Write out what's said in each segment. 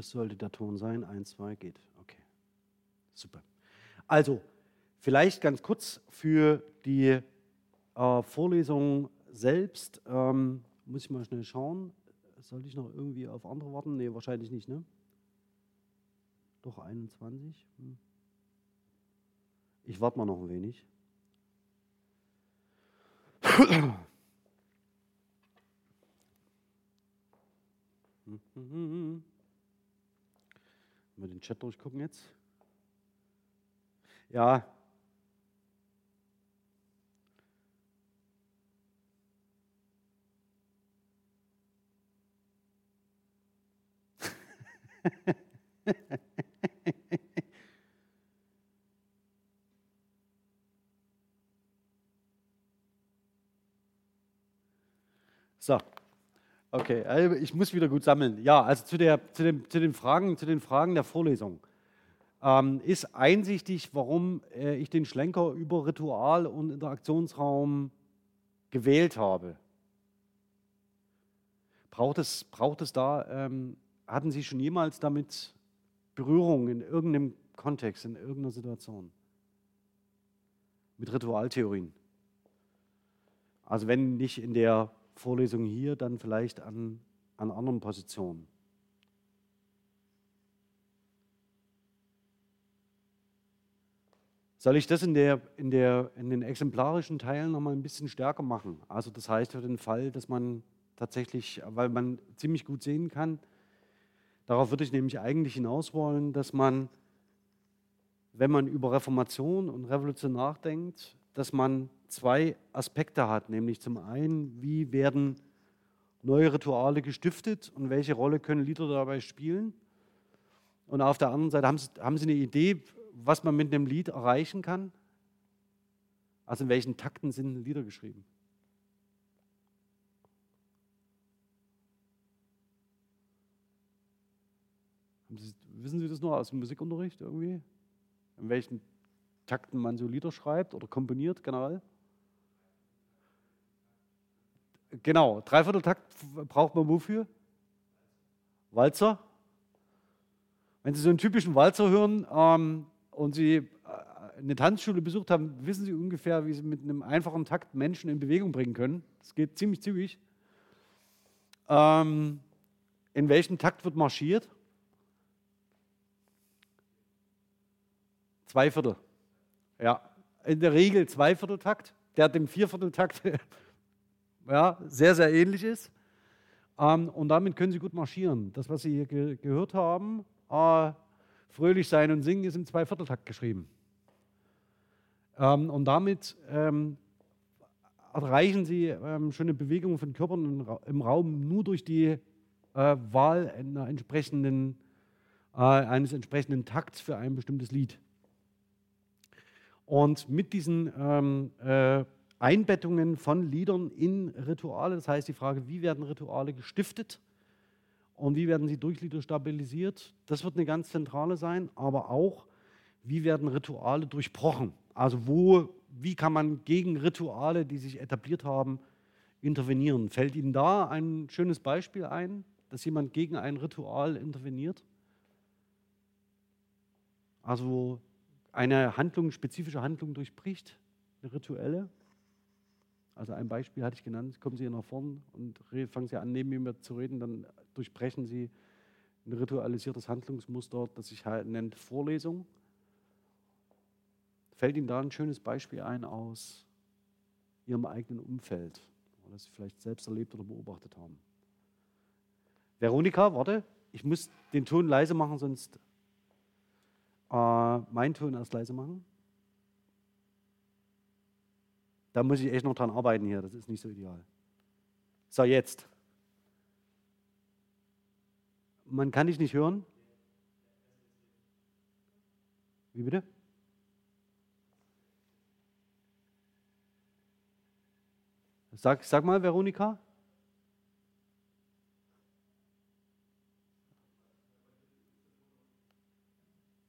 Das sollte der Ton sein. Eins, zwei, geht. Okay. Super. Also, vielleicht ganz kurz für die äh, Vorlesung selbst. Ähm, muss ich mal schnell schauen. Sollte ich noch irgendwie auf andere warten? Nee, wahrscheinlich nicht, ne? Doch 21. Hm. Ich warte mal noch ein wenig. Mal den Chat durchgucken jetzt. Ja. so. Okay, also ich muss wieder gut sammeln. Ja, also zu, der, zu, dem, zu, den, Fragen, zu den Fragen der Vorlesung. Ähm, ist einsichtig, warum äh, ich den Schlenker über Ritual und Interaktionsraum gewählt habe. Braucht es, braucht es da, ähm, hatten Sie schon jemals damit Berührung in irgendeinem Kontext, in irgendeiner Situation? Mit Ritualtheorien? Also wenn nicht in der Vorlesung hier, dann vielleicht an, an anderen Positionen. Soll ich das in, der, in, der, in den exemplarischen Teilen noch mal ein bisschen stärker machen? Also das heißt für den Fall, dass man tatsächlich, weil man ziemlich gut sehen kann, darauf würde ich nämlich eigentlich hinaus wollen, dass man, wenn man über Reformation und Revolution nachdenkt, dass man zwei Aspekte hat, nämlich zum einen, wie werden neue Rituale gestiftet und welche Rolle können Lieder dabei spielen. Und auf der anderen Seite haben Sie, haben Sie eine Idee, was man mit einem Lied erreichen kann? Also in welchen Takten sind Lieder geschrieben? Sie, wissen Sie das noch aus dem Musikunterricht irgendwie? In welchen Takten man so Lieder schreibt oder komponiert generell? Genau, Dreivierteltakt braucht man wofür? Walzer. Wenn Sie so einen typischen Walzer hören ähm, und Sie äh, eine Tanzschule besucht haben, wissen Sie ungefähr, wie Sie mit einem einfachen Takt Menschen in Bewegung bringen können. Das geht ziemlich zügig. Ähm, in welchem Takt wird marschiert? Zwei Viertel. Ja, in der Regel Zweivierteltakt. Der hat dem Viervierteltakt ja, sehr, sehr ähnlich ist. Ähm, und damit können Sie gut marschieren. Das, was Sie hier ge gehört haben, äh, fröhlich sein und singen, ist im Zweivierteltakt geschrieben. Ähm, und damit ähm, erreichen Sie ähm, schon eine Bewegung von Körpern im, Ra im Raum nur durch die äh, Wahl entsprechenden, äh, eines entsprechenden Takts für ein bestimmtes Lied. Und mit diesen ähm, äh, Einbettungen von Liedern in Rituale. Das heißt, die Frage, wie werden Rituale gestiftet und wie werden sie durch Lieder stabilisiert, das wird eine ganz zentrale sein, aber auch, wie werden Rituale durchbrochen. Also wo, wie kann man gegen Rituale, die sich etabliert haben, intervenieren. Fällt Ihnen da ein schönes Beispiel ein, dass jemand gegen ein Ritual interveniert? Also eine Handlung, spezifische Handlung durchbricht, eine rituelle? Also ein Beispiel hatte ich genannt, kommen Sie hier nach vorne und fangen Sie an, neben mir zu reden, dann durchbrechen Sie ein ritualisiertes Handlungsmuster, das sich halt nennt Vorlesung. Fällt Ihnen da ein schönes Beispiel ein aus Ihrem eigenen Umfeld, das Sie vielleicht selbst erlebt oder beobachtet haben? Veronika, warte, ich muss den Ton leise machen, sonst äh, meinen Ton erst leise machen. Da muss ich echt noch dran arbeiten hier, das ist nicht so ideal. So, jetzt. Man kann dich nicht hören. Wie bitte? Sag, sag mal, Veronika.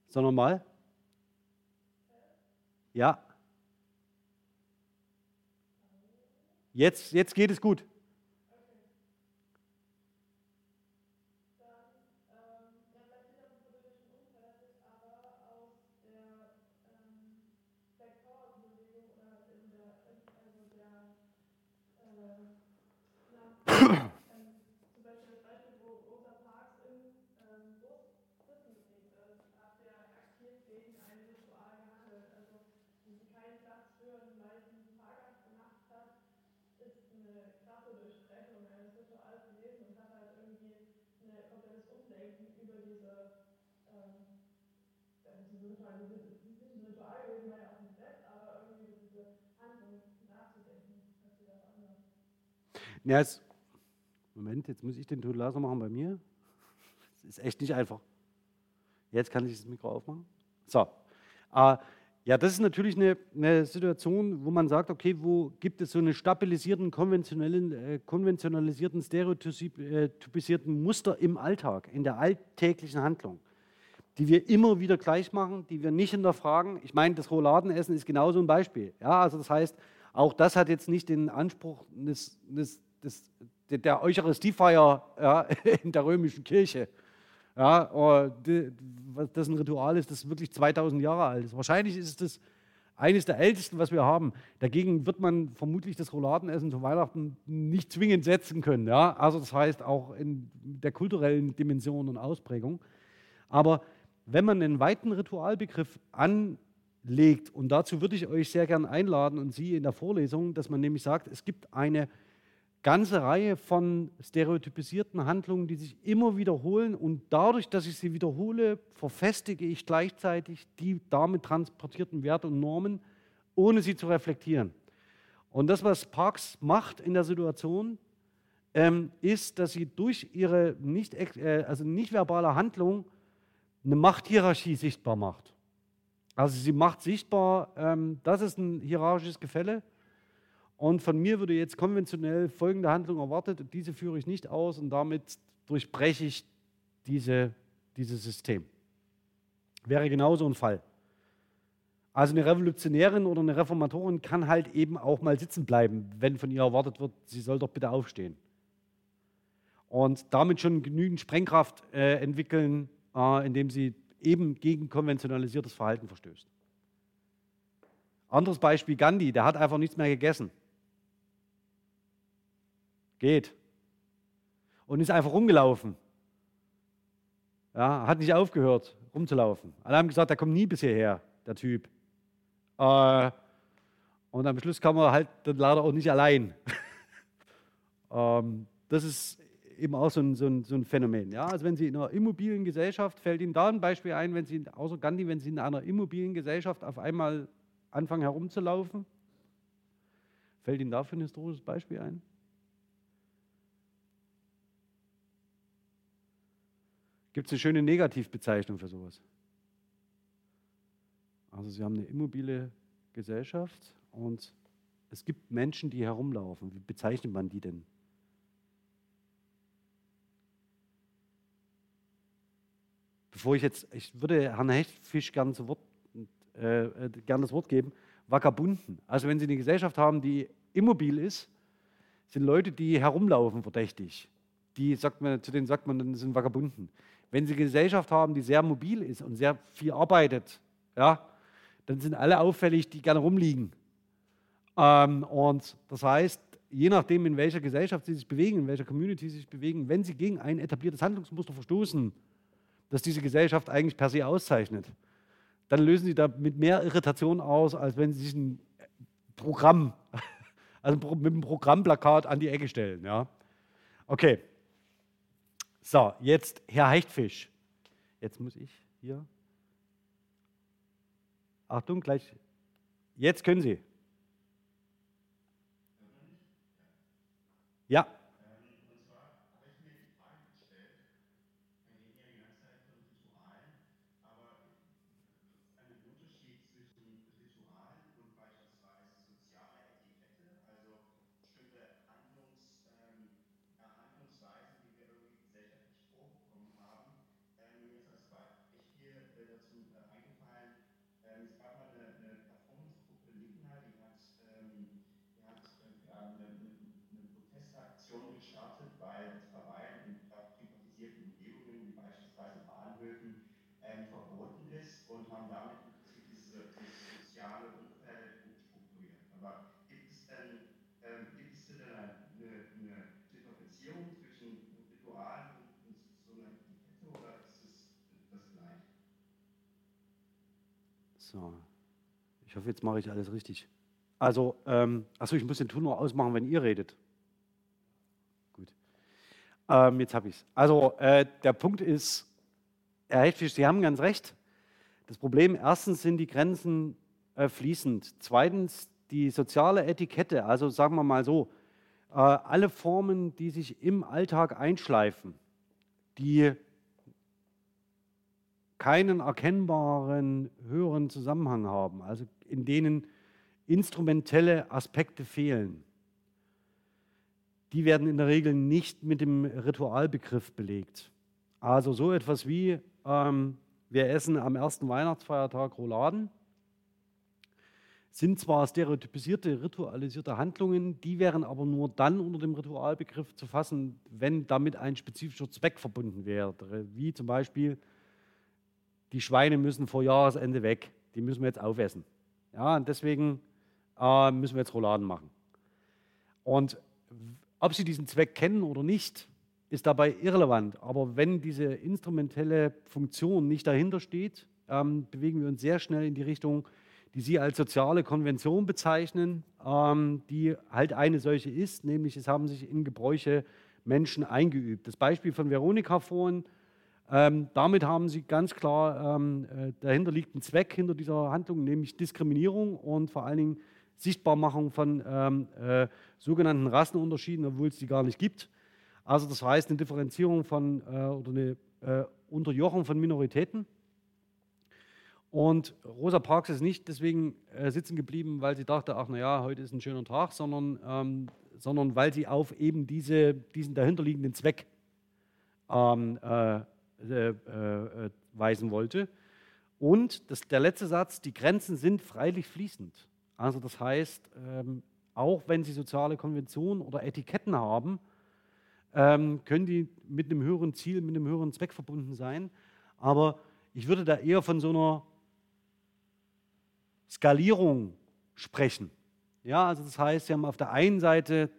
Sag nochmal. Ja. Jetzt, jetzt geht es gut. Ja, jetzt, Moment, jetzt muss ich den Ton leiser machen bei mir. Das ist echt nicht einfach. Jetzt kann ich das Mikro aufmachen. So. Äh, ja, das ist natürlich eine, eine, Situation, wo man sagt, okay, wo gibt es so einen stabilisierten, konventionellen, äh, konventionalisierten, stereotypisierten Muster im Alltag, in der alltäglichen Handlung, die wir immer wieder gleich machen, die wir nicht hinterfragen. Ich meine, das Rouladenessen ist genauso ein Beispiel. Ja, also das heißt, auch das hat jetzt nicht den Anspruch des, des das, der Eucharistiefeier ja, in der römischen Kirche. Ja, oh, das ein Ritual ist, das wirklich 2000 Jahre alt ist. Wahrscheinlich ist es eines der ältesten, was wir haben. Dagegen wird man vermutlich das Rouladenessen zu Weihnachten nicht zwingend setzen können. Ja? Also das heißt auch in der kulturellen Dimension und Ausprägung. Aber wenn man einen weiten Ritualbegriff anlegt, und dazu würde ich euch sehr gern einladen und Sie in der Vorlesung, dass man nämlich sagt, es gibt eine ganze Reihe von stereotypisierten Handlungen, die sich immer wiederholen und dadurch, dass ich sie wiederhole, verfestige ich gleichzeitig die damit transportierten Werte und Normen, ohne sie zu reflektieren. Und das, was Parks macht in der Situation, ähm, ist, dass sie durch ihre nicht, äh, also nicht verbale Handlung eine Machthierarchie sichtbar macht. Also sie macht sichtbar, ähm, das ist ein hierarchisches Gefälle und von mir würde jetzt konventionell folgende Handlung erwartet, diese führe ich nicht aus und damit durchbreche ich diese, dieses System. Wäre genauso ein Fall. Also eine Revolutionärin oder eine Reformatorin kann halt eben auch mal sitzen bleiben, wenn von ihr erwartet wird, sie soll doch bitte aufstehen. Und damit schon genügend Sprengkraft äh, entwickeln, indem sie eben gegen konventionalisiertes Verhalten verstößt. Anderes Beispiel Gandhi, der hat einfach nichts mehr gegessen. Geht. Und ist einfach rumgelaufen. Ja, hat nicht aufgehört, rumzulaufen. Alle haben gesagt, der kommt nie bis hierher, der Typ. Äh, und am Schluss kam er halt dann leider auch nicht allein. ähm, das ist eben auch so ein, so, ein, so ein, Phänomen. Ja? Also wenn Sie in einer immobilen Gesellschaft, fällt Ihnen da ein Beispiel ein, wenn Sie, außer Gandhi, wenn Sie in einer immobilen Gesellschaft auf einmal anfangen herumzulaufen, fällt Ihnen dafür ein historisches Beispiel ein? Gibt es eine schöne Negativbezeichnung für sowas? Also Sie haben eine immobile Gesellschaft und es gibt Menschen, die herumlaufen. Wie bezeichnet man die denn? Bevor ich jetzt, ich würde Herrn Hechtfisch gerne äh, äh, gern das Wort geben, Vagabunden. Also wenn Sie eine Gesellschaft haben, die immobil ist, sind Leute, die herumlaufen, verdächtig. Die sagt man, zu denen sagt man, dann sind Vagabunden. Wenn Sie eine Gesellschaft haben, die sehr mobil ist und sehr viel arbeitet, ja, dann sind alle auffällig, die gerne rumliegen. Ähm, und das heißt, je nachdem, in welcher Gesellschaft Sie sich bewegen, in welcher Community Sie sich bewegen, wenn Sie gegen ein etabliertes Handlungsmuster verstoßen, das diese Gesellschaft eigentlich per se auszeichnet, dann lösen Sie damit mehr Irritation aus, als wenn Sie sich ein Programm, also mit einem Programmplakat an die Ecke stellen. Ja? Okay. So, jetzt Herr Heichtfisch. Jetzt muss ich hier. Achtung, gleich. Jetzt können Sie. Ja. So. Ich hoffe, jetzt mache ich alles richtig. Also, ähm, achso, ich muss den Ton nur ausmachen, wenn ihr redet. Gut. Ähm, jetzt habe ich es. Also, äh, der Punkt ist, Herr Hechtfisch, Sie haben ganz recht. Das Problem, erstens sind die Grenzen äh, fließend. Zweitens, die soziale Etikette, also sagen wir mal so, äh, alle Formen, die sich im Alltag einschleifen, die keinen erkennbaren höheren Zusammenhang haben, also in denen instrumentelle Aspekte fehlen, die werden in der Regel nicht mit dem Ritualbegriff belegt. Also so etwas wie, ähm, wir essen am ersten Weihnachtsfeiertag Rouladen, sind zwar stereotypisierte, ritualisierte Handlungen, die wären aber nur dann unter dem Ritualbegriff zu fassen, wenn damit ein spezifischer Zweck verbunden wäre, wie zum Beispiel, die Schweine müssen vor Jahresende weg, die müssen wir jetzt aufessen. Ja, und deswegen äh, müssen wir jetzt Rouladen machen. Und ob Sie diesen Zweck kennen oder nicht, ist dabei irrelevant. Aber wenn diese instrumentelle Funktion nicht dahinter steht, ähm, bewegen wir uns sehr schnell in die Richtung, die Sie als soziale Konvention bezeichnen, ähm, die halt eine solche ist, nämlich es haben sich in Gebräuche Menschen eingeübt. Das Beispiel von Veronika vorhin, ähm, damit haben Sie ganz klar, ähm, äh, dahinter liegt ein Zweck hinter dieser Handlung, nämlich Diskriminierung und vor allen Dingen Sichtbarmachung von ähm, äh, sogenannten Rassenunterschieden, obwohl es die gar nicht gibt. Also das heißt eine Differenzierung von äh, oder eine äh, Unterjochung von Minoritäten. Und Rosa Parks ist nicht deswegen äh, sitzen geblieben, weil sie dachte, ach naja, heute ist ein schöner Tag, sondern, ähm, sondern weil sie auf eben diese, diesen dahinterliegenden Zweck ähm, äh, weisen wollte. Und das, der letzte Satz, die Grenzen sind freilich fließend. Also das heißt, ähm, auch wenn sie soziale Konventionen oder Etiketten haben, ähm, können die mit einem höheren Ziel, mit einem höheren Zweck verbunden sein. Aber ich würde da eher von so einer Skalierung sprechen. Ja, also das heißt, Sie haben auf der einen Seite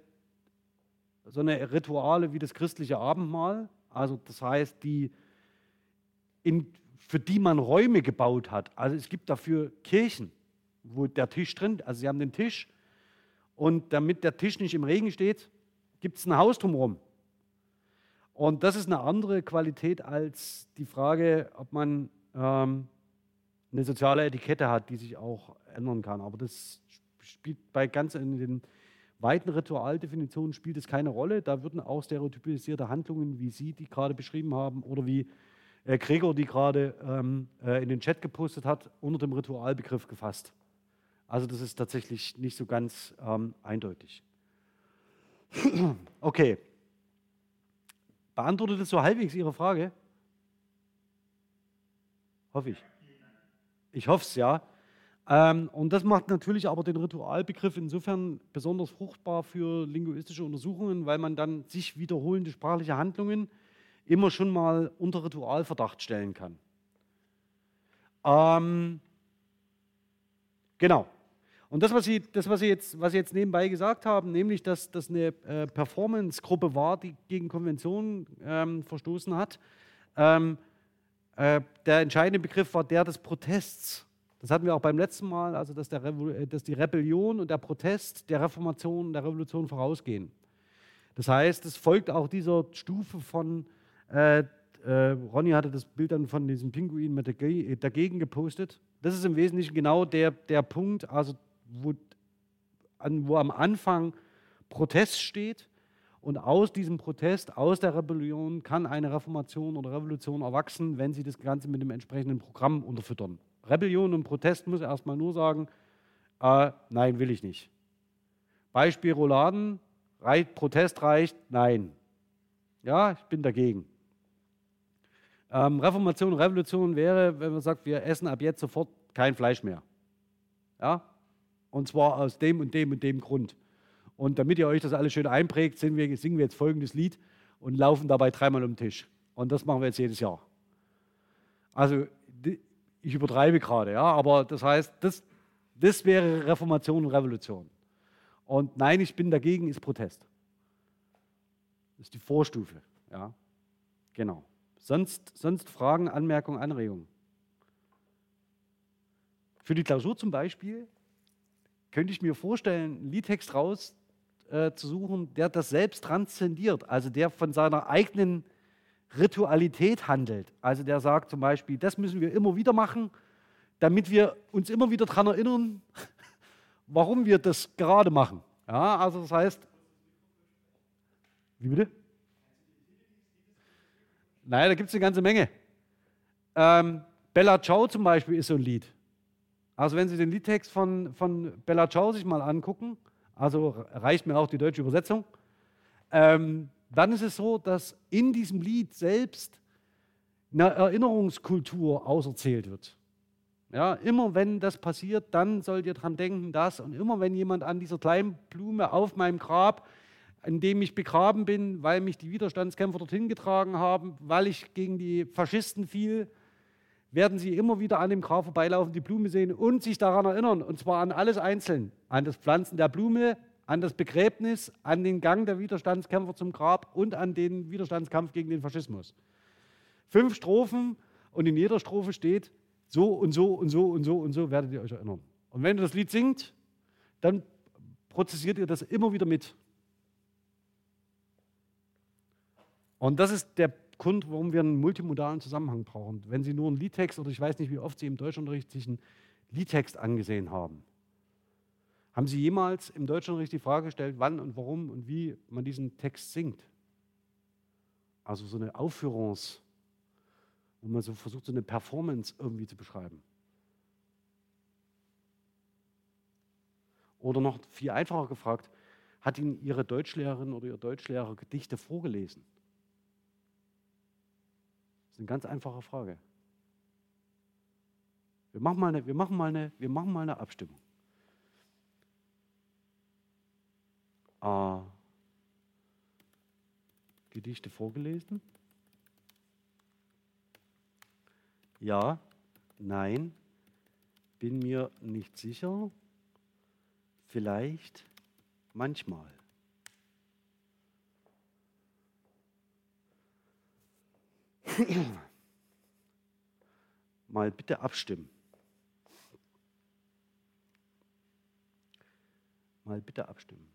so eine Rituale wie das christliche Abendmahl, also das heißt, die in, für die man Räume gebaut hat. Also es gibt dafür Kirchen, wo der Tisch drin, also Sie haben den Tisch und damit der Tisch nicht im Regen steht, gibt es ein Haus drumherum. Und das ist eine andere Qualität als die Frage, ob man ähm, eine soziale Etikette hat, die sich auch ändern kann. Aber das spielt bei ganz in den weiten Ritualdefinitionen spielt es keine Rolle. Da würden auch stereotypisierte Handlungen, wie Sie die gerade beschrieben haben, oder wie äh, Gregor die gerade ähm, äh, in den Chat gepostet hat, unter dem Ritualbegriff gefasst. Also das ist tatsächlich nicht so ganz ähm, eindeutig. okay. Beantwortet es so halbwegs Ihre Frage? Hoffe ich. Ich hoffe es, ja. Ähm, und das macht natürlich aber den Ritualbegriff insofern besonders fruchtbar für linguistische Untersuchungen, weil man dann sich wiederholende sprachliche Handlungen immer schon mal unter Ritualverdacht stellen kann. Ähm, genau. Und das, was Sie, das, was Sie, jetzt, was Sie jetzt nebenbei gesagt haben, nämlich, dass das eine äh, Performance-Gruppe war, die gegen Konventionen ähm, verstoßen hat, ähm, äh, der entscheidende Begriff war der des Protests. Das hatten wir auch beim letzten Mal, also dass, äh, dass die Rebellion und der Protest der Reformation, der Revolution vorausgehen. Das heißt, es folgt auch dieser Stufe von, äh, äh, Ronny hatte das Bild dann von diesem Pinguin mit äh, dagegen gepostet. Das ist im Wesentlichen genau der, der Punkt, also wo, an, wo am Anfang Protest steht und aus diesem Protest, aus der Rebellion kann eine Reformation oder Revolution erwachsen, wenn sie das Ganze mit dem entsprechenden Programm unterfüttern. Rebellion und Protest muss erstmal nur sagen, äh, nein, will ich nicht. Beispiel Rouladen, Protest reicht, nein. Ja, ich bin dagegen. Ähm, Reformation und Revolution wäre, wenn man sagt, wir essen ab jetzt sofort kein Fleisch mehr. Ja? Und zwar aus dem und dem und dem Grund. Und damit ihr euch das alles schön einprägt, singen wir, singen wir jetzt folgendes Lied und laufen dabei dreimal um den Tisch. Und das machen wir jetzt jedes Jahr. Also ich übertreibe gerade, ja, aber das heißt, das, das wäre Reformation und Revolution. Und nein, ich bin dagegen, ist Protest. Das ist die Vorstufe, ja. Genau. Sonst, sonst Fragen, Anmerkungen, Anregungen? für die Klausur zum Beispiel könnte ich mir vorstellen, einen Liedtext raus äh, der das selbst transzendiert, also der von seiner eigenen Ritualität handelt. Also der sagt zum Beispiel, das müssen wir immer wieder machen, damit wir uns immer wieder daran erinnern, warum wir das gerade machen. Ja, also das heißt, wie bitte? Naja, da gibt es eine ganze Menge. Ähm, Bella Ciao zum Beispiel ist so ein Lied. Also wenn Sie den Liedtext von, von Bella Ciao sich mal angucken, also reicht mir auch die deutsche Übersetzung, ähm, dann ist es so, dass in diesem Lied selbst eine Erinnerungskultur auserzählt wird. Ja, immer wenn das passiert, dann sollt ihr dran denken, dass und immer wenn jemand an dieser kleinen Blume auf meinem Grab, in dem ich begraben bin, weil mich die Widerstandskämpfer dorthin getragen haben, weil ich gegen die Faschisten fiel, werden sie immer wieder an dem Grab vorbeilaufen, die Blume sehen und sich daran erinnern. Und zwar an alles einzeln. An das Pflanzen der Blume, an das Begräbnis, an den Gang der Widerstandskämpfer zum Grab und an den Widerstandskampf gegen den Faschismus. Fünf Strophen und in jeder Strophe steht, so und so und so und so und so werdet ihr euch erinnern. Und wenn ihr das Lied singt, dann prozessiert ihr das immer wieder mit. Und das ist der Grund, warum wir einen multimodalen Zusammenhang brauchen. Wenn Sie nur einen Liedtext oder ich weiß nicht, wie oft Sie im Deutschunterricht sich einen Liedtext angesehen haben, haben Sie jemals im Deutschunterricht die Frage gestellt, wann und warum und wie man diesen Text singt? Also so eine Aufführungs- wo man so versucht, so eine Performance irgendwie zu beschreiben. Oder noch viel einfacher gefragt, hat Ihnen Ihre Deutschlehrerin oder Ihr Deutschlehrer Gedichte vorgelesen? Das ist eine ganz einfache Frage. Wir machen mal eine, wir machen mal eine, wir machen mal eine Abstimmung. Äh, Gedichte vorgelesen? Ja, nein, bin mir nicht sicher, vielleicht, manchmal. Mal bitte abstimmen. Mal bitte abstimmen.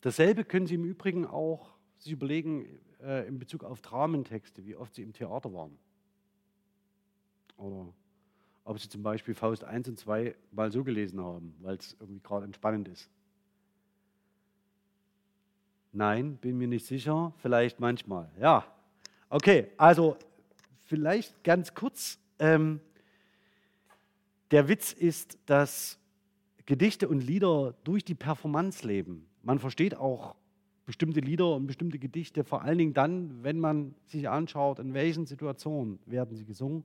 Dasselbe können Sie im Übrigen auch sich überlegen äh, in Bezug auf Dramentexte, wie oft Sie im Theater waren. Oder ob Sie zum Beispiel Faust 1 und 2 mal so gelesen haben, weil es irgendwie gerade entspannend ist. Nein, bin mir nicht sicher, vielleicht manchmal. Ja, okay, also vielleicht ganz kurz. Ähm, der Witz ist, dass Gedichte und Lieder durch die Performance leben. Man versteht auch bestimmte Lieder und bestimmte Gedichte vor allen Dingen dann, wenn man sich anschaut, in welchen Situationen werden sie gesungen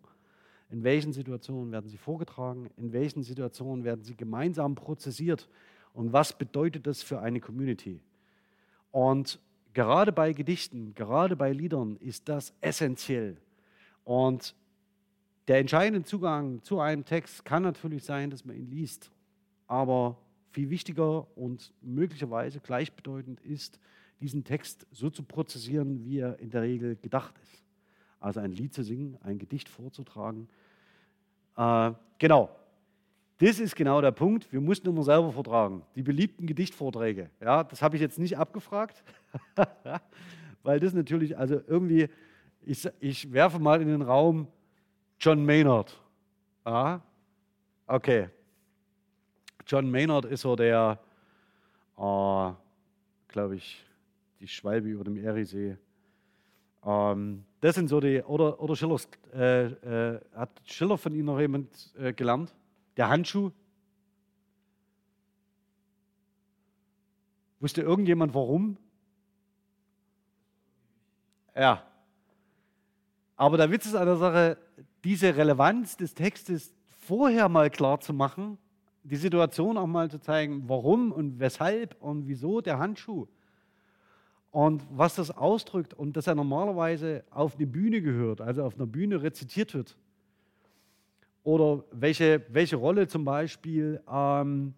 in welchen Situationen werden sie vorgetragen? In welchen Situationen werden sie gemeinsam prozessiert? Und was bedeutet das für eine Community? Und gerade bei Gedichten, gerade bei Liedern ist das essentiell. Und der entscheidende Zugang zu einem Text kann natürlich sein, dass man ihn liest. Aber viel wichtiger und möglicherweise gleichbedeutend ist, diesen Text so zu prozessieren, wie er in der Regel gedacht ist. Also ein Lied zu singen, ein Gedicht vorzutragen. Äh, genau. Das ist genau der Punkt. Wir mussten immer selber vortragen. Die beliebten Gedichtvorträge. Ja, das habe ich jetzt nicht abgefragt, weil das natürlich, also irgendwie, ich, ich werfe mal in den Raum John Maynard. Ja, okay. John Maynard ist so der, äh, glaube ich, die Schwalbe über dem Eriesee. Ähm, das sind so die, oder, oder Schillers, äh, äh, hat Schiller von Ihnen noch jemand äh, gelernt? Der Handschuh? Wusste irgendjemand warum? Ja. Aber der Witz ist an der Sache, diese Relevanz des Textes vorher mal klar zu machen, die Situation auch mal zu zeigen, warum und weshalb und wieso der Handschuh. Und was das ausdrückt und dass er normalerweise auf eine Bühne gehört, also auf einer Bühne rezitiert wird. Oder welche, welche Rolle zum Beispiel ähm,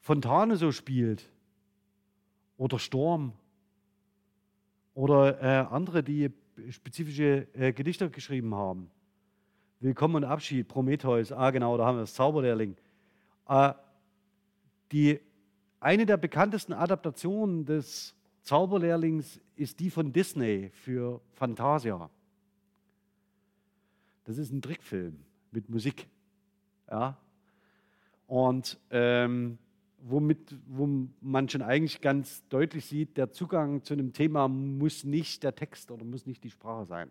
Fontane so spielt. Oder Sturm. Oder äh, andere, die spezifische äh, Gedichte geschrieben haben. Willkommen und Abschied, Prometheus, ah genau, da haben wir das Zauberlehrling. Äh, die, eine der bekanntesten Adaptationen des Zauberlehrlings ist die von Disney für Fantasia. Das ist ein Trickfilm mit Musik. Ja? Und ähm, womit, wo man schon eigentlich ganz deutlich sieht, der Zugang zu einem Thema muss nicht der Text oder muss nicht die Sprache sein.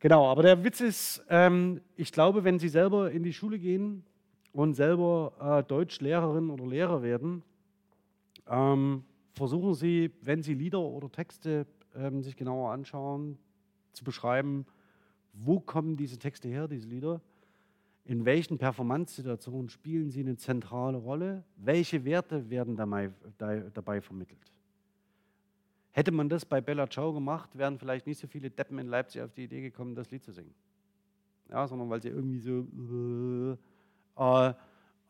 Genau, aber der Witz ist, ähm, ich glaube, wenn Sie selber in die Schule gehen und selber äh, Deutschlehrerin oder Lehrer werden, ähm, versuchen Sie, wenn Sie Lieder oder Texte ähm, sich genauer anschauen, zu beschreiben, wo kommen diese Texte her, diese Lieder, in welchen Performance-Situationen spielen sie eine zentrale Rolle, welche Werte werden dabei, dabei vermittelt. Hätte man das bei Bella Ciao gemacht, wären vielleicht nicht so viele Deppen in Leipzig auf die Idee gekommen, das Lied zu singen. Ja, sondern weil sie irgendwie so äh,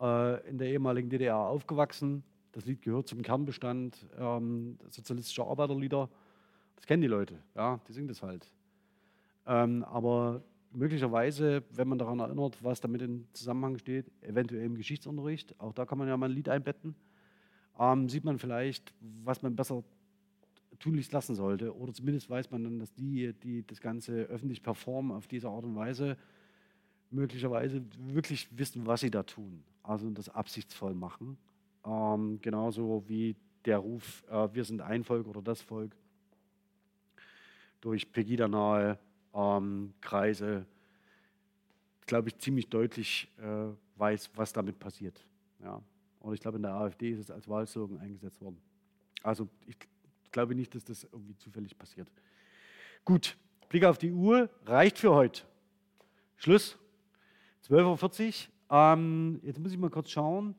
äh, in der ehemaligen DDR aufgewachsen. Das Lied gehört zum Kernbestand ähm, sozialistischer Arbeiterlieder. Das kennen die Leute, ja, die singen das halt. Ähm, aber möglicherweise, wenn man daran erinnert, was damit in Zusammenhang steht, eventuell im Geschichtsunterricht, auch da kann man ja mal ein Lied einbetten, ähm, sieht man vielleicht, was man besser tunlichst lassen sollte. Oder zumindest weiß man dann, dass die, die das Ganze öffentlich performen auf diese Art und Weise, möglicherweise wirklich wissen, was sie da tun. Also das absichtsvoll machen. Ähm, genauso wie der Ruf, äh, wir sind ein Volk oder das Volk, durch Pegida-nahe ähm, Kreise, glaube ich, ziemlich deutlich äh, weiß, was damit passiert. Ja. Und ich glaube, in der AfD ist es als Wahlslogan eingesetzt worden. Also ich glaube nicht, dass das irgendwie zufällig passiert. Gut, Blick auf die Uhr, reicht für heute. Schluss. 12.40 Uhr. Ähm, jetzt muss ich mal kurz schauen.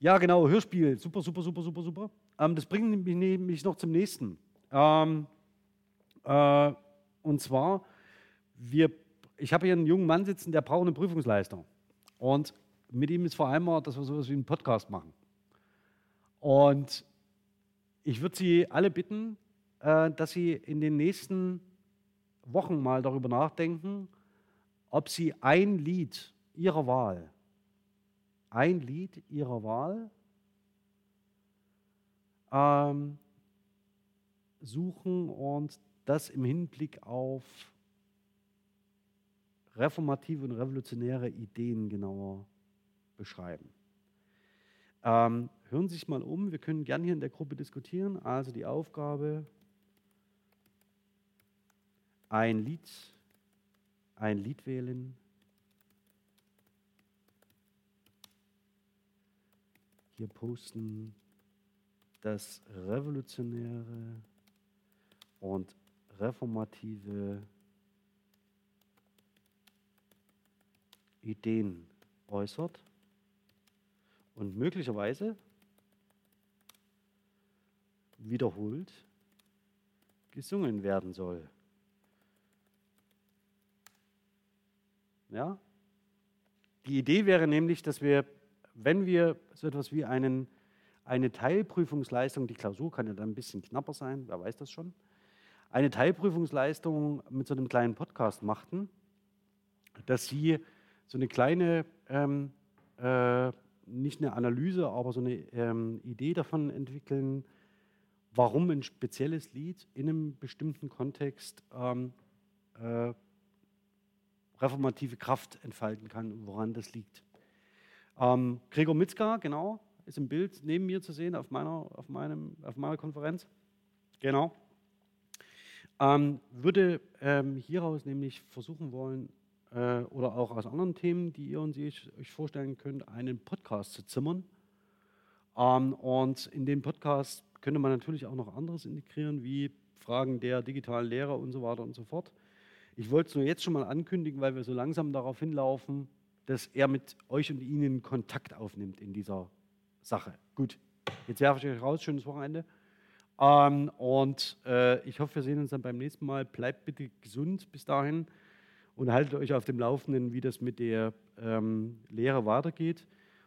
Ja, genau, Hörspiel. Super, super, super, super, super. Ähm, das bringt mich noch zum nächsten. Ähm, äh, und zwar, wir, ich habe hier einen jungen Mann sitzen, der braucht eine Prüfungsleistung. Und mit ihm ist vereinbart, dass wir sowas wie einen Podcast machen. Und ich würde Sie alle bitten, äh, dass Sie in den nächsten Wochen mal darüber nachdenken, ob Sie ein Lied Ihrer Wahl, ein Lied Ihrer Wahl ähm, suchen und das im Hinblick auf reformative und revolutionäre Ideen genauer beschreiben. Ähm, hören Sie sich mal um, wir können gerne hier in der Gruppe diskutieren. Also die Aufgabe, ein Lied, ein Lied wählen. Hier posten das Revolutionäre und reformative Ideen äußert und möglicherweise wiederholt gesungen werden soll. Ja? Die Idee wäre nämlich, dass wir, wenn wir so etwas wie einen, eine Teilprüfungsleistung, die Klausur kann ja dann ein bisschen knapper sein, wer weiß das schon, eine Teilprüfungsleistung mit so einem kleinen Podcast machten, dass sie so eine kleine, ähm, äh, nicht eine Analyse, aber so eine ähm, Idee davon entwickeln, warum ein spezielles Lied in einem bestimmten Kontext ähm, äh, reformative Kraft entfalten kann und woran das liegt. Ähm, Gregor Mitzka, genau, ist im Bild neben mir zu sehen auf meiner, auf meinem, auf meiner Konferenz. Genau. Ähm, würde ähm, hieraus nämlich versuchen wollen, äh, oder auch aus anderen Themen, die ihr und ich euch vorstellen könnt, einen Podcast zu zimmern. Ähm, und in den Podcast könnte man natürlich auch noch anderes integrieren, wie Fragen der digitalen Lehre und so weiter und so fort. Ich wollte es nur jetzt schon mal ankündigen, weil wir so langsam darauf hinlaufen, dass er mit euch und Ihnen Kontakt aufnimmt in dieser Sache. Gut, jetzt werfe ich euch raus. Schönes Wochenende. Ähm, und äh, ich hoffe, wir sehen uns dann beim nächsten Mal. Bleibt bitte gesund bis dahin und haltet euch auf dem Laufenden, wie das mit der ähm, Lehre weitergeht.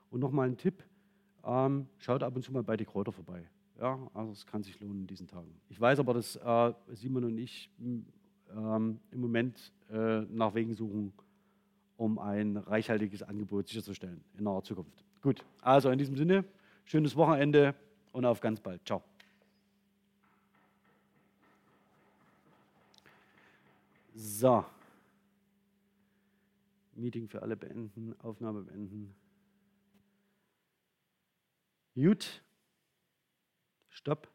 Und nochmal ein Tipp: ähm, Schaut ab und zu mal bei die Kräuter vorbei. Ja, also es kann sich lohnen in diesen Tagen. Ich weiß aber, dass äh, Simon und ich ähm, im Moment äh, nach Wegen suchen, um ein reichhaltiges Angebot sicherzustellen in naher Zukunft. Gut, also in diesem Sinne, schönes Wochenende und auf ganz bald. Ciao. So. Meeting für alle beenden, Aufnahme beenden. Gut. Stopp.